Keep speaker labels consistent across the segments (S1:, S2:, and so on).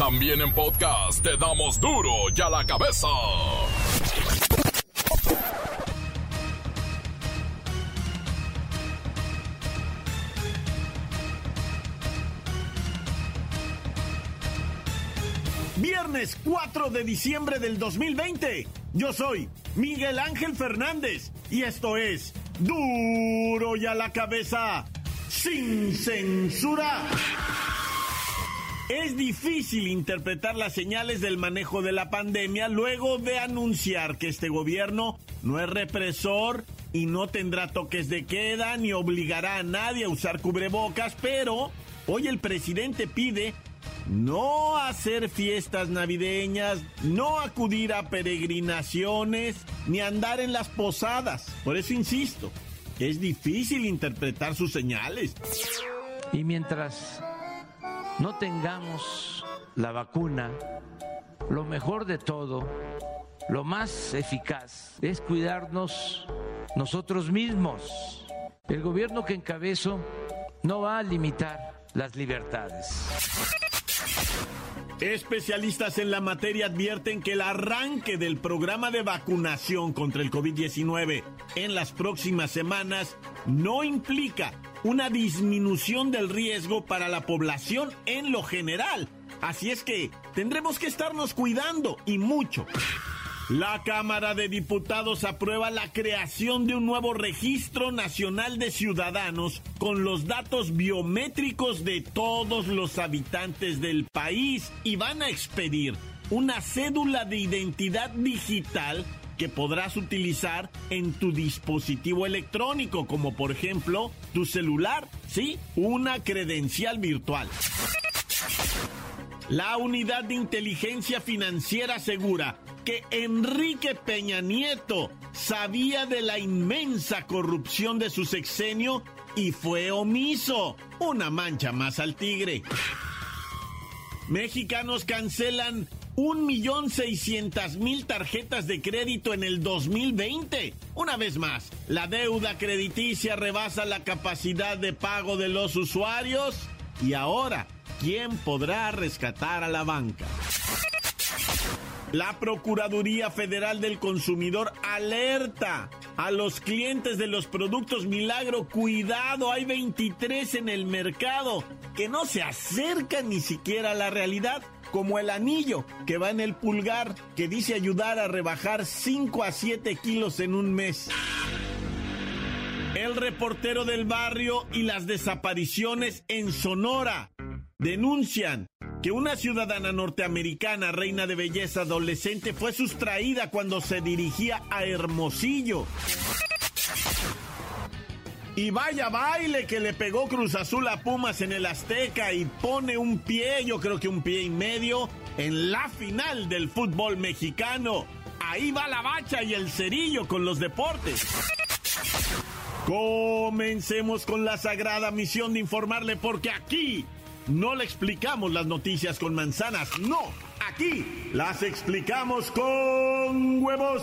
S1: También en podcast te damos duro y a la cabeza.
S2: Viernes 4 de diciembre del 2020. Yo soy Miguel Ángel Fernández y esto es duro y a la cabeza sin censura. Es difícil interpretar las señales del manejo de la pandemia luego de anunciar que este gobierno no es represor y no tendrá toques de queda ni obligará a nadie a usar cubrebocas, pero hoy el presidente pide no hacer fiestas navideñas, no acudir a peregrinaciones, ni andar en las posadas. Por eso insisto, es difícil interpretar sus señales.
S3: Y mientras no tengamos la vacuna, lo mejor de todo, lo más eficaz es cuidarnos nosotros mismos. El gobierno que encabezo no va a limitar las libertades.
S2: Especialistas en la materia advierten que el arranque del programa de vacunación contra el COVID-19 en las próximas semanas no implica una disminución del riesgo para la población en lo general. Así es que tendremos que estarnos cuidando y mucho. La Cámara de Diputados aprueba la creación de un nuevo registro nacional de ciudadanos con los datos biométricos de todos los habitantes del país y van a expedir una cédula de identidad digital que podrás utilizar en tu dispositivo electrónico, como por ejemplo tu celular, sí, una credencial virtual. La unidad de inteligencia financiera asegura que Enrique Peña Nieto sabía de la inmensa corrupción de su sexenio y fue omiso. Una mancha más al tigre. Mexicanos cancelan un millón seiscientas mil tarjetas de crédito en el 2020. Una vez más, la deuda crediticia rebasa la capacidad de pago de los usuarios y ahora ¿Quién podrá rescatar a la banca? La Procuraduría Federal del Consumidor alerta a los clientes de los productos Milagro, cuidado, hay 23 en el mercado que no se acercan ni siquiera a la realidad, como el anillo que va en el pulgar, que dice ayudar a rebajar 5 a 7 kilos en un mes. El reportero del barrio y las desapariciones en Sonora denuncian que una ciudadana norteamericana, reina de belleza adolescente, fue sustraída cuando se dirigía a Hermosillo. Y vaya baile que le pegó Cruz Azul a Pumas en el Azteca y pone un pie, yo creo que un pie y medio, en la final del fútbol mexicano. Ahí va la bacha y el cerillo con los deportes. Comencemos con la sagrada misión de informarle porque aquí no le explicamos las noticias con manzanas, no. Aquí las explicamos con huevos.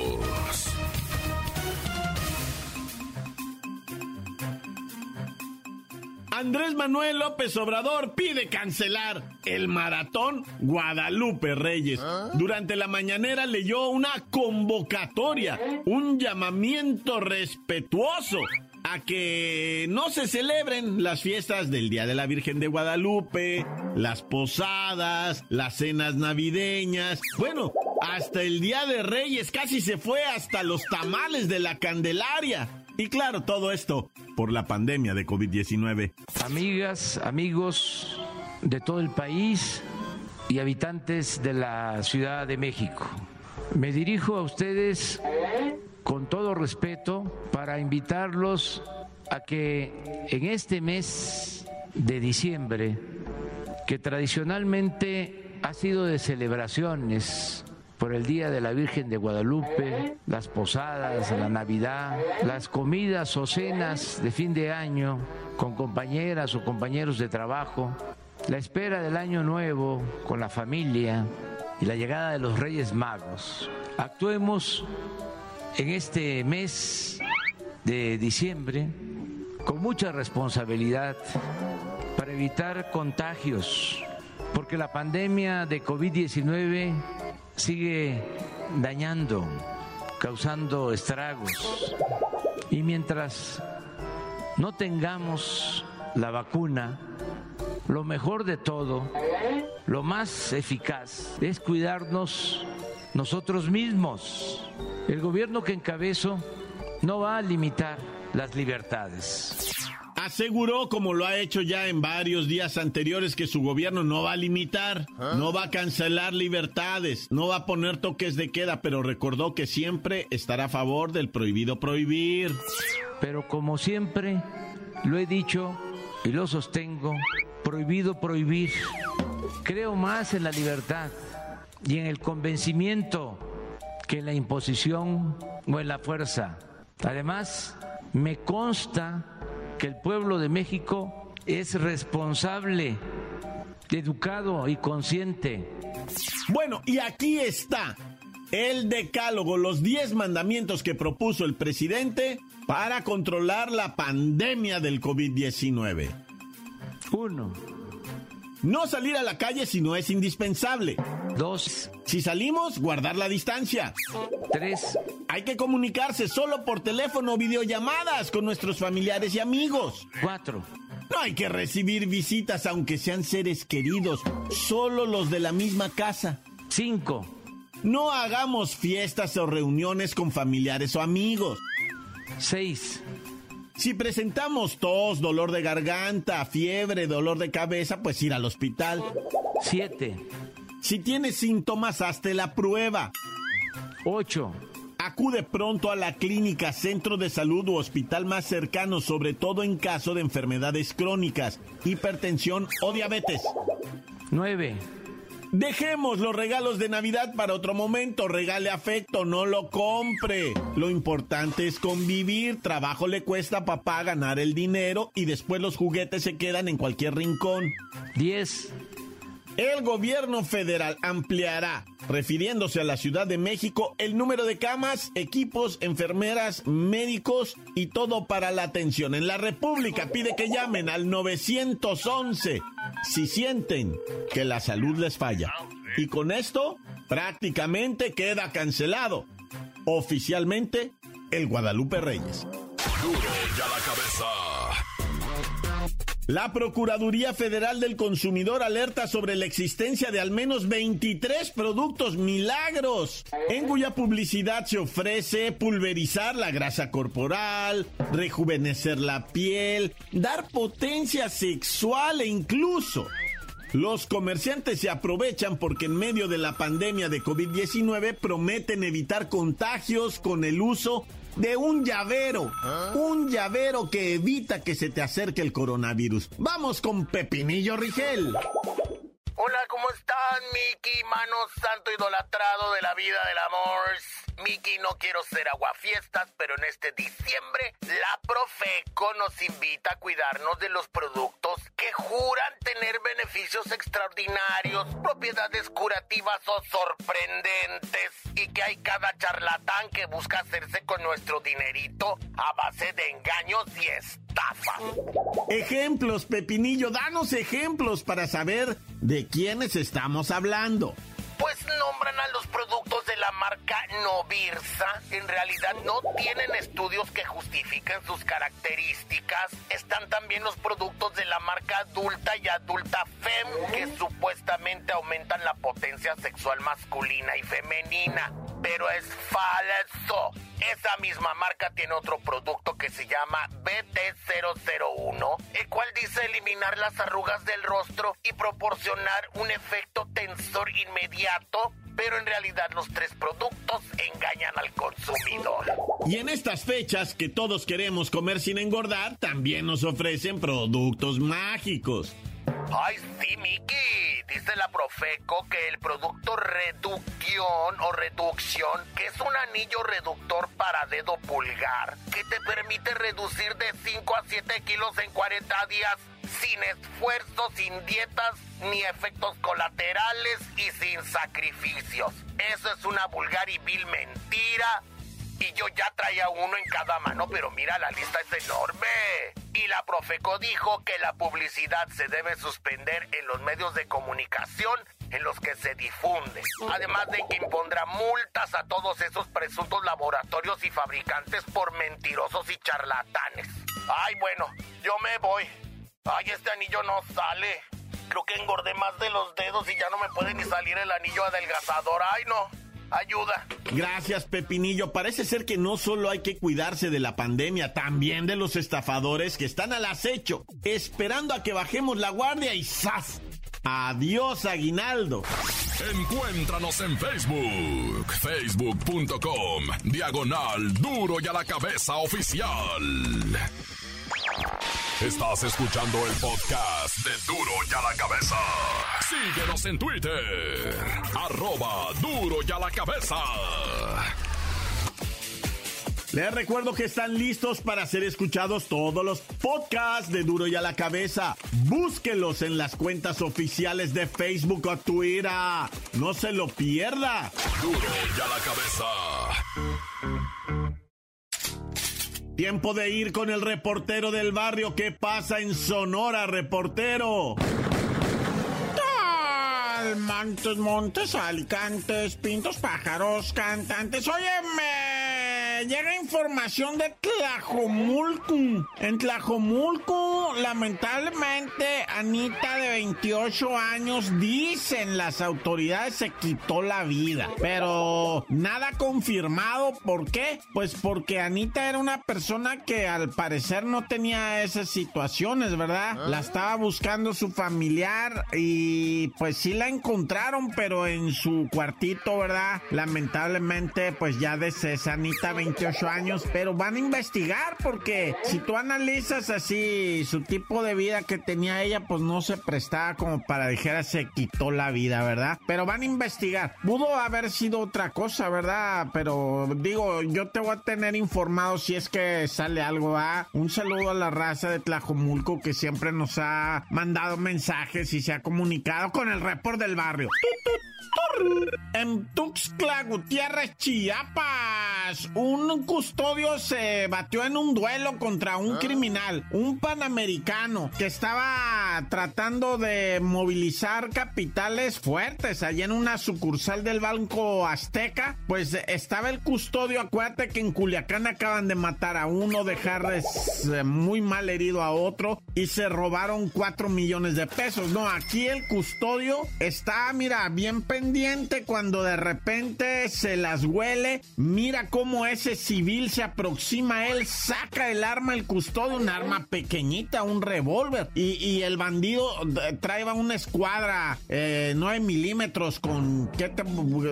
S2: Andrés Manuel López Obrador pide cancelar el maratón Guadalupe Reyes. Durante la mañanera leyó una convocatoria, un llamamiento respetuoso a que no se celebren las fiestas del Día de la Virgen de Guadalupe, las posadas, las cenas navideñas. Bueno, hasta el Día de Reyes casi se fue hasta los tamales de la Candelaria. Y claro, todo esto por la pandemia de COVID-19.
S3: Amigas, amigos de todo el país y habitantes de la Ciudad de México, me dirijo a ustedes con todo respeto para invitarlos a que en este mes de diciembre, que tradicionalmente ha sido de celebraciones por el Día de la Virgen de Guadalupe, las posadas, la Navidad, las comidas o cenas de fin de año con compañeras o compañeros de trabajo, la espera del año nuevo con la familia y la llegada de los Reyes Magos. Actuemos en este mes de diciembre con mucha responsabilidad para evitar contagios, porque la pandemia de COVID-19 sigue dañando, causando estragos. Y mientras no tengamos la vacuna, lo mejor de todo, lo más eficaz es cuidarnos nosotros mismos. El gobierno que encabezo no va a limitar las libertades.
S2: Aseguró, como lo ha hecho ya en varios días anteriores, que su gobierno no va a limitar, no va a cancelar libertades, no va a poner toques de queda, pero recordó que siempre estará a favor del prohibido prohibir.
S3: Pero como siempre, lo he dicho y lo sostengo, prohibido prohibir. Creo más en la libertad y en el convencimiento que en la imposición o en la fuerza. Además, me consta que el pueblo de México es responsable, educado y consciente.
S2: Bueno, y aquí está el decálogo, los 10 mandamientos que propuso el presidente para controlar la pandemia del COVID-19.
S3: Uno.
S2: No salir a la calle si no es indispensable.
S3: Dos.
S2: Si salimos, guardar la distancia.
S3: Tres.
S2: Hay que comunicarse solo por teléfono o videollamadas con nuestros familiares y amigos.
S3: Cuatro.
S2: No hay que recibir visitas aunque sean seres queridos, solo los de la misma casa.
S3: Cinco.
S2: No hagamos fiestas o reuniones con familiares o amigos.
S3: Seis.
S2: Si presentamos tos, dolor de garganta, fiebre, dolor de cabeza, pues ir al hospital.
S3: Siete.
S2: Si tienes síntomas, hazte la prueba.
S3: Ocho.
S2: Acude pronto a la clínica, centro de salud u hospital más cercano, sobre todo en caso de enfermedades crónicas, hipertensión o diabetes.
S3: Nueve.
S2: Dejemos los regalos de Navidad para otro momento. Regale afecto, no lo compre. Lo importante es convivir. Trabajo le cuesta a papá ganar el dinero y después los juguetes se quedan en cualquier rincón.
S3: 10.
S2: El gobierno federal ampliará, refiriéndose a la Ciudad de México, el número de camas, equipos, enfermeras, médicos y todo para la atención. En la República pide que llamen al 911 si sienten que la salud les falla. Y con esto prácticamente queda cancelado oficialmente el Guadalupe Reyes.
S1: ya la cabeza.
S2: La Procuraduría Federal del Consumidor alerta sobre la existencia de al menos 23 productos milagros, en cuya publicidad se ofrece pulverizar la grasa corporal, rejuvenecer la piel, dar potencia sexual e incluso los comerciantes se aprovechan porque en medio de la pandemia de COVID-19 prometen evitar contagios con el uso de un llavero. Un llavero que evita que se te acerque el coronavirus. Vamos con Pepinillo Rigel.
S4: Hola, ¿cómo están, Miki? Mano santo idolatrado de la vida del amor. Miki, no quiero ser aguafiestas, pero en este diciembre la Profeco nos invita a cuidarnos de los productos que juran tener beneficios extraordinarios, propiedades curativas o sorprendentes y que hay cada charlatán que busca hacerse con nuestro dinerito a base de engaños y estafas.
S2: Ejemplos, Pepinillo, danos ejemplos para saber de quiénes estamos hablando
S4: pues nombran a los productos de la marca Novirsa. En realidad no tienen estudios que justifiquen sus características. Están también los productos de la marca Adulta y Adulta Fem, que supuestamente aumentan la potencia sexual masculina y femenina. Pero es falso. Esa misma marca tiene otro producto que se llama BT001, el cual dice eliminar las arrugas del rostro y proporcionar un efecto tensor inmediato pero en realidad los tres productos engañan al consumidor.
S2: Y en estas fechas que todos queremos comer sin engordar, también nos ofrecen productos mágicos.
S4: Ay, sí, Mickey Dice la Profeco que el producto reducción o reducción, que es un anillo reductor para dedo pulgar, que te permite reducir de 5 a 7 kilos en 40 días sin esfuerzo, sin dietas ni efectos colaterales y sin sacrificios. Eso es una vulgar y vil mentira. Y yo ya traía uno en cada mano, pero mira, la lista es enorme. Y la Profeco dijo que la publicidad se debe suspender en los medios de comunicación en los que se difunde. Además de que impondrá multas a todos esos presuntos laboratorios y fabricantes por mentirosos y charlatanes. Ay, bueno, yo me voy. Ay, este anillo no sale. Creo que engordé más de los dedos y ya no me puede ni salir el anillo adelgazador. Ay, no. Ayuda.
S5: Gracias, Pepinillo. Parece ser que no solo hay que cuidarse de la pandemia, también de los estafadores que están al acecho, esperando a que bajemos la guardia y ¡zas! Adiós, Aguinaldo.
S1: Encuéntranos en Facebook, facebook.com, diagonal duro y a la cabeza oficial. Estás escuchando el podcast de Duro y a la Cabeza. Síguenos en Twitter. Arroba Duro y a la Cabeza.
S5: Les recuerdo que están listos para ser escuchados todos los podcasts de Duro y a la Cabeza. Búsquelos en las cuentas oficiales de Facebook o Twitter. No se lo pierda.
S1: Duro y a la Cabeza.
S5: Tiempo de ir con el reportero del barrio. ¿Qué pasa en Sonora, reportero?
S2: Montes, montes, alicantes, pintos, pájaros, cantantes. Óyeme, llega información de Tlajomulco. En Tlajomulco, lamentablemente, Anita de 28 años, dicen las autoridades, se quitó la vida. Pero nada confirmado. ¿Por qué? Pues porque Anita era una persona que al parecer no tenía esas situaciones, ¿verdad? La estaba buscando su familiar y pues sí la encontraron, pero en su cuartito, ¿verdad? Lamentablemente, pues ya de Anita, 28 años, pero van a investigar porque si tú analizas así su tipo de vida que tenía ella, pues no se prestaba como para dijera se quitó la vida, ¿verdad? Pero van a investigar. Pudo haber sido otra cosa, ¿verdad? Pero digo, yo te voy a tener informado si es que sale algo, ¿ah? Un saludo a la raza de Tlajomulco que siempre nos ha mandado mensajes y se ha comunicado con el report del barrio. En Tuxtla Gutiérrez, Chiapas, un custodio se batió en un duelo contra un criminal, un panamericano que estaba tratando de movilizar capitales fuertes allá en una sucursal del Banco Azteca. Pues estaba el custodio, acuérdate que en Culiacán acaban de matar a uno, dejar eh, muy mal herido a otro y se robaron cuatro millones de pesos. No, aquí el custodio está, mira, bien pendiente cuando de repente se las huele. Mira cómo ese civil se aproxima a él, saca el arma, el custodio, un arma pequeñita, un revólver. Y, el bandido trae una escuadra eh, 9 milímetros con, ¿qué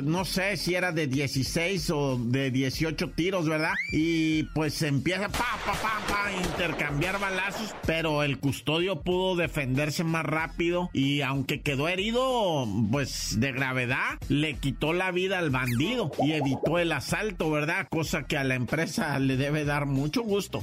S2: no sé si era de 16 o de 18 tiros, ¿verdad? Y pues empieza pa, pa, pa, pa, intercambiar balazos, pero el custodio pudo defenderse más rápido y aunque quedó herido, pues de gravedad, le quitó la vida al bandido y evitó el asalto, ¿verdad? Cosa que a la empresa le debe dar mucho gusto.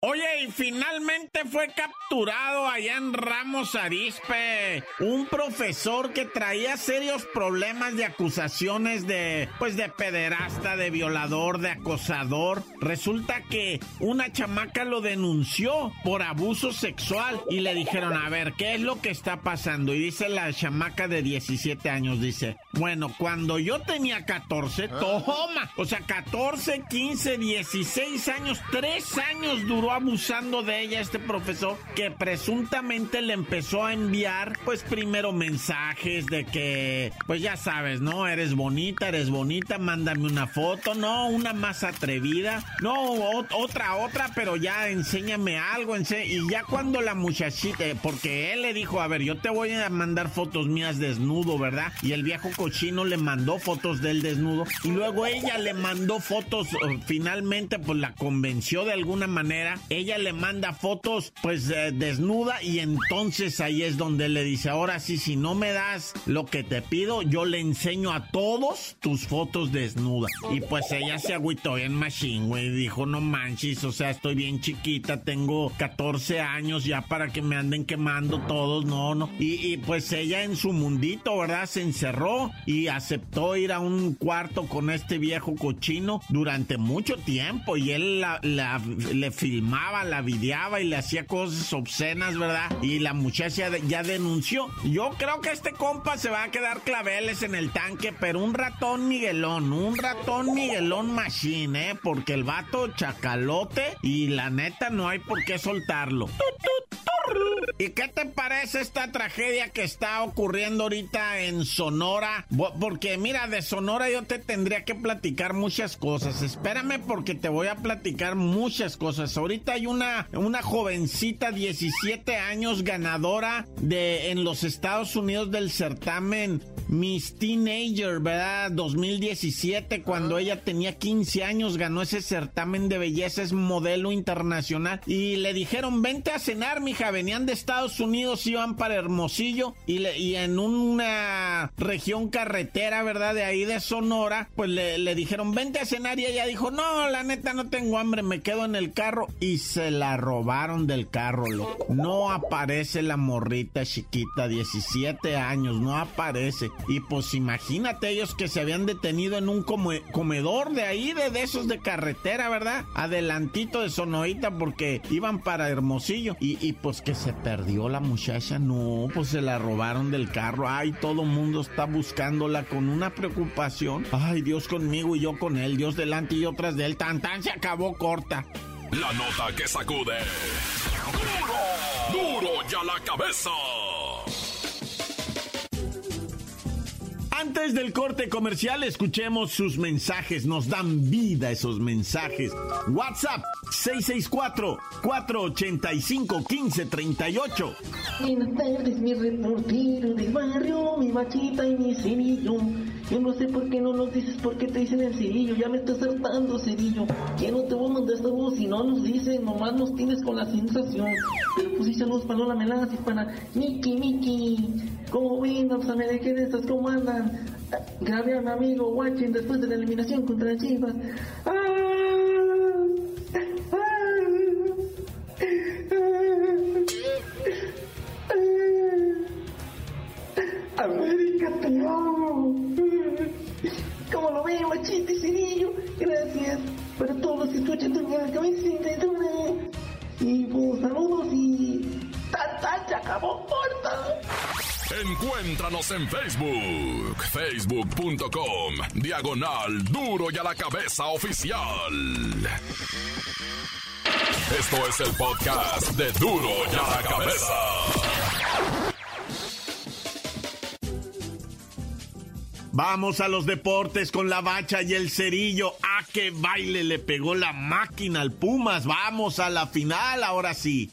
S2: Oye, y finalmente fue capturado allá en Ramos Arispe un profesor que traía serios problemas de acusaciones de, pues, de pederasta, de violador, de acosador. Resulta que una chamaca lo denunció por abuso sexual y le dijeron, a ver, ¿qué es lo que está pasando? Y dice la chamaca de 17 años, dice, bueno, cuando yo tenía 14, toma, o sea, 14, 15, 16 años, 3 años duró abusando de ella este profesor que presuntamente le empezó a enviar pues primero mensajes de que pues ya sabes, ¿no? Eres bonita, eres bonita, mándame una foto, no, una más atrevida, no, otra, otra, pero ya enséñame algo, y ya cuando la muchachita, eh, porque él le dijo, a ver, yo te voy a mandar fotos mías desnudo, ¿verdad? Y el viejo cochino le mandó fotos del desnudo y luego ella le mandó fotos, eh, finalmente pues la convenció de alguna manera ella le manda fotos pues eh, desnuda y entonces ahí es donde le dice, ahora sí, si no me das lo que te pido, yo le enseño a todos tus fotos desnudas. Y pues ella se agüitó en machine, güey, dijo, no manches, o sea, estoy bien chiquita, tengo 14 años ya para que me anden quemando todos, no, no. Y, pues ella en su mundito, ¿verdad? Se encerró y aceptó ir a un cuarto con este viejo cochino durante mucho tiempo y él la, le filmaba, la videaba y le hacía cosas obscenas, ¿verdad? Y la muchacha ya denunció. Yo creo que este compa se va a quedar claveles en el tanque, pero un ratón Miguelón, un ratón Miguelón machine, ¿eh? Porque el vato chacalote y la neta no hay por qué soltarlo. ¿Y qué te parece esta tragedia que está ocurriendo ahorita en Sonora? Porque mira, de Sonora yo te tendría que platicar muchas cosas. Espérame porque te voy a platicar muchas cosas. Ahorita hay una, una jovencita, 17 años, ganadora de en los Estados Unidos del certamen Miss Teenager, ¿verdad? 2017, cuando ella tenía 15 años, ganó ese certamen de belleza, es modelo internacional. Y le dijeron, vente a cenar, mija. Venían de Estados Unidos, iban para Hermosillo y, en una región carretera, ¿verdad? De ahí de Sonora, pues le, dijeron, vente a cenar. Y ella dijo, no, la neta no tengo hambre, me quedo en el carro. Y se la robaron del carro, loco. No aparece la morrita chiquita, 17 años, no aparece. Y pues imagínate ellos que se habían detenido en un comedor de ahí, de, esos de carretera, ¿verdad? Adelantito de Sonoita porque iban para Hermosillo. Y pues que se perdió la muchacha, no, pues se la robaron del carro. Ay, todo mundo está buscándola con una preocupación. Ay, Dios conmigo y yo con él, Dios delante y yo tras de él. Tan tan se acabó corta.
S1: La nota que sacude. Duro, duro ya la cabeza.
S2: Antes del corte comercial, escuchemos sus mensajes. Nos dan vida esos mensajes. WhatsApp 664-485-1538.
S6: Buenas tardes, mi reportero del barrio, mi machita y mi cerillo. Yo no sé por qué no nos dices por qué te dicen el cerillo. Ya me estás hartando, cerillo. ¿Quién no te voy a mandar esta voz si no nos dice? Nomás nos tienes con la sensación. Pero pues sí, saludos para Lola Melas y para Miki, Miki. ¿Cómo ven? Pues ¿qué de estas? ¿Cómo andan? Grabé amigo Watching después de la eliminación contra Chivas. ¡Ah! Para todos los que escuchan tu cabecita y pues saludos y. ¡Tan, tan! ¡Se acabó corta!
S1: Encuéntranos en Facebook, facebook.com, diagonal duro y a la cabeza oficial. Esto es el podcast de duro y a la cabeza.
S2: Vamos a los deportes con la bacha y el cerillo. ¡A qué baile le pegó la máquina al Pumas! Vamos a la final, ahora sí.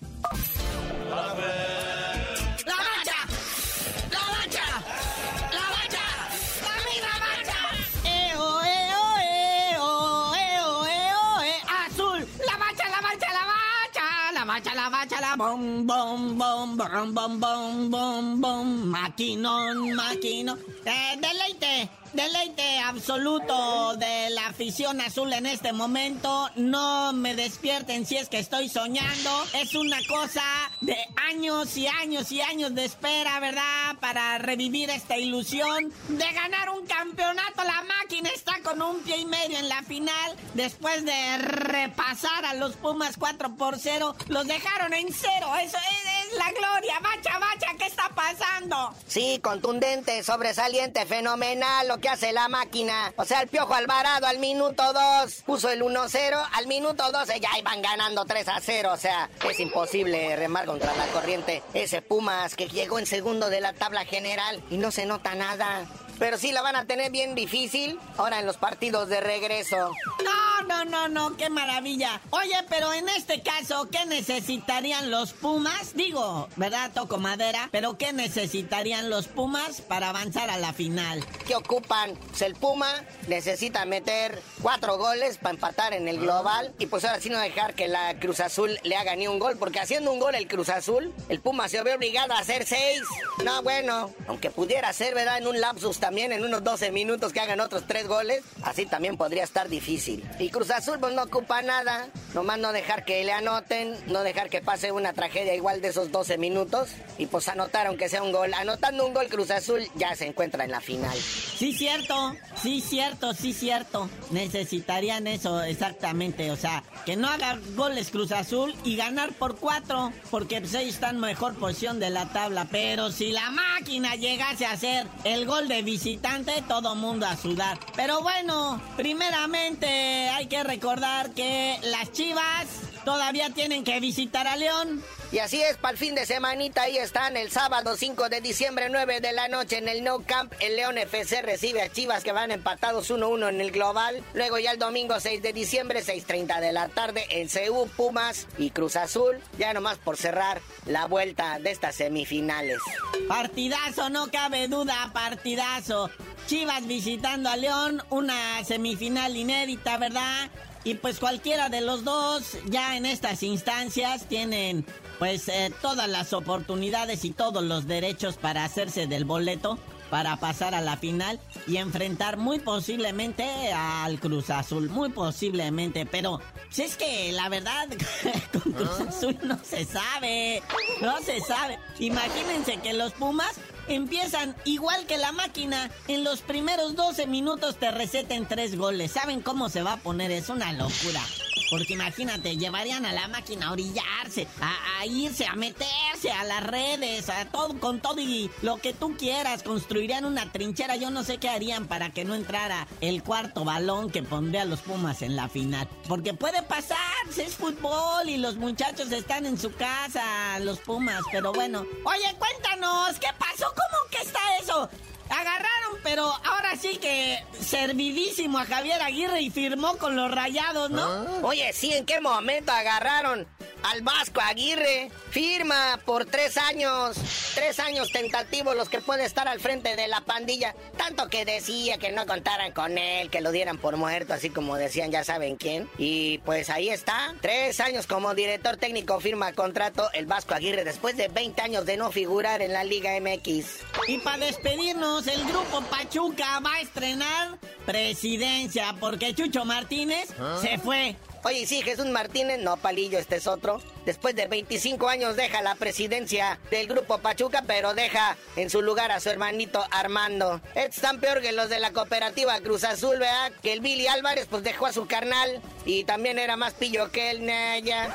S7: Bom, bom, bom, bom, bom, bom, bom, bom, maquinón, maquinón. Eh, deleite, deleite absoluto de la afición azul en este momento. No me despierten si es que estoy soñando. Es una cosa de años y años y años de espera, ¿verdad? Para revivir esta ilusión de ganar un campeonato. La máquina está con un pie y medio en la final. Después de repasar a los Pumas 4 por 0, los dejaron en cero. Eso es, la gloria. Bacha, bacha, ¿qué está pasando?
S8: Sí, contundente, sobresaliente, fenomenal lo que hace la máquina. O sea, el Piojo Alvarado al minuto 2 puso el 1-0. Al minuto 12 ya iban ganando 3 a 0. O sea, es imposible remar contra la corriente. Ese Pumas que llegó en segundo de la tabla general y no se nota nada. Pero sí la van a tener bien difícil ahora en los partidos de regreso.
S7: No, no, no, no, qué maravilla. Oye, pero en este caso, ¿qué necesitarían los Pumas? Digo, ¿verdad? Toco madera, pero ¿qué necesitarían los Pumas para avanzar a la final?
S8: ¿Qué ocupan? Pues el Puma necesita meter cuatro goles para empatar en el global y pues ahora sí no dejar que la Cruz Azul le haga ni un gol, porque haciendo un gol el Cruz Azul, el Puma se ve obligado a hacer seis. No, bueno, aunque pudiera ser, ¿verdad? En un lapsus también, en unos 12 minutos que hagan otros tres goles, así también podría estar difícil. Y Cruz Azul pues no ocupa nada, nomás no dejar que le anoten, no dejar que pase una tragedia igual de esos 12 minutos y pues anotar aunque sea un gol. Anotando un gol Cruz Azul ya se encuentra en la final.
S7: Sí, cierto, sí, cierto, sí, cierto. Necesitarían eso exactamente, o sea, que no haga goles Cruz Azul y ganar por cuatro, porque pues ellos están en mejor posición de la tabla. Pero si la máquina llegase a hacer el gol de visitante, todo mundo a sudar. Pero bueno, primeramente hay que recordar que las Chivas todavía tienen que visitar a León.
S8: Y así es, para el fin de semanita ahí están, el sábado 5 de diciembre, 9 de la noche en el No Camp, el León FC recibe a Chivas que van empatados 1-1 en el global. Luego ya el domingo 6 de diciembre, 6.30 de la tarde, en CU, Pumas y Cruz Azul, ya nomás por cerrar la vuelta de estas semifinales.
S7: Partidazo, no cabe duda, partidazo. Chivas visitando a León, una semifinal inédita, ¿verdad? Y pues cualquiera de los dos ya en estas instancias tienen pues eh, todas las oportunidades y todos los derechos para hacerse del boleto para pasar a la final y enfrentar muy posiblemente al Cruz Azul, muy posiblemente, pero si es que la verdad con Cruz Azul no se sabe, no se sabe. Imagínense que los Pumas empiezan igual que la máquina. En los primeros 12 minutos te receten tres goles. ¿Saben cómo se va a poner? Es una locura. Porque imagínate, llevarían a la máquina a orillarse, a, irse, a meterse a las redes, a todo, con todo y lo que tú quieras. Construirían una trinchera. Yo no sé qué harían para que no entrara el cuarto balón que pondría a los Pumas en la final. Porque puede pasar, es fútbol y los muchachos están en su casa, los Pumas. Pero bueno, oye, cuéntanos, ¿qué pasó? ¿Cómo que está eso? Agarraron, pero ahora sí que servidísimo a Javier Aguirre y firmó con los rayados, ¿no?
S8: ¿Ah? Oye, sí, ¿en qué momento agarraron al Vasco Aguirre? Firma por tres años, tres años tentativos los que puede estar al frente de la pandilla. Tanto que decía que no contaran con él, que lo dieran por muerto, así como decían ya saben quién. Y pues ahí está, tres años como director técnico firma contrato el Vasco Aguirre después de 20 años de no figurar en la Liga MX.
S7: Y para despedirnos, el grupo Pachuca va a estrenar presidencia porque Chucho Martínez ¿Ah? se fue.
S8: Oye, sí, Jesús Martínez, no, Palillo, este es otro. Después de 25 años deja la presidencia del grupo Pachuca, pero deja en su lugar a su hermanito Armando. Es tan peor que los de la cooperativa Cruz Azul, ¿verdad? Que el Billy Álvarez, pues dejó a su carnal y también era más pillo que él, Naya.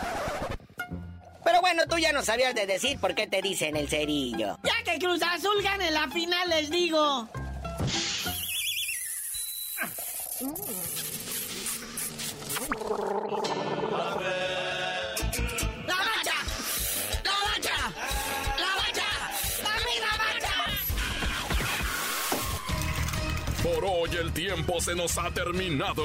S8: Pero bueno, tú ya no sabías de decir por qué te dicen el cerillo.
S7: Ya que Cruz Azul gane la final, les digo. ¡La bacha! ¡La bacha! ¡La bacha! ¡La bacha!
S1: Por hoy el tiempo se nos ha terminado.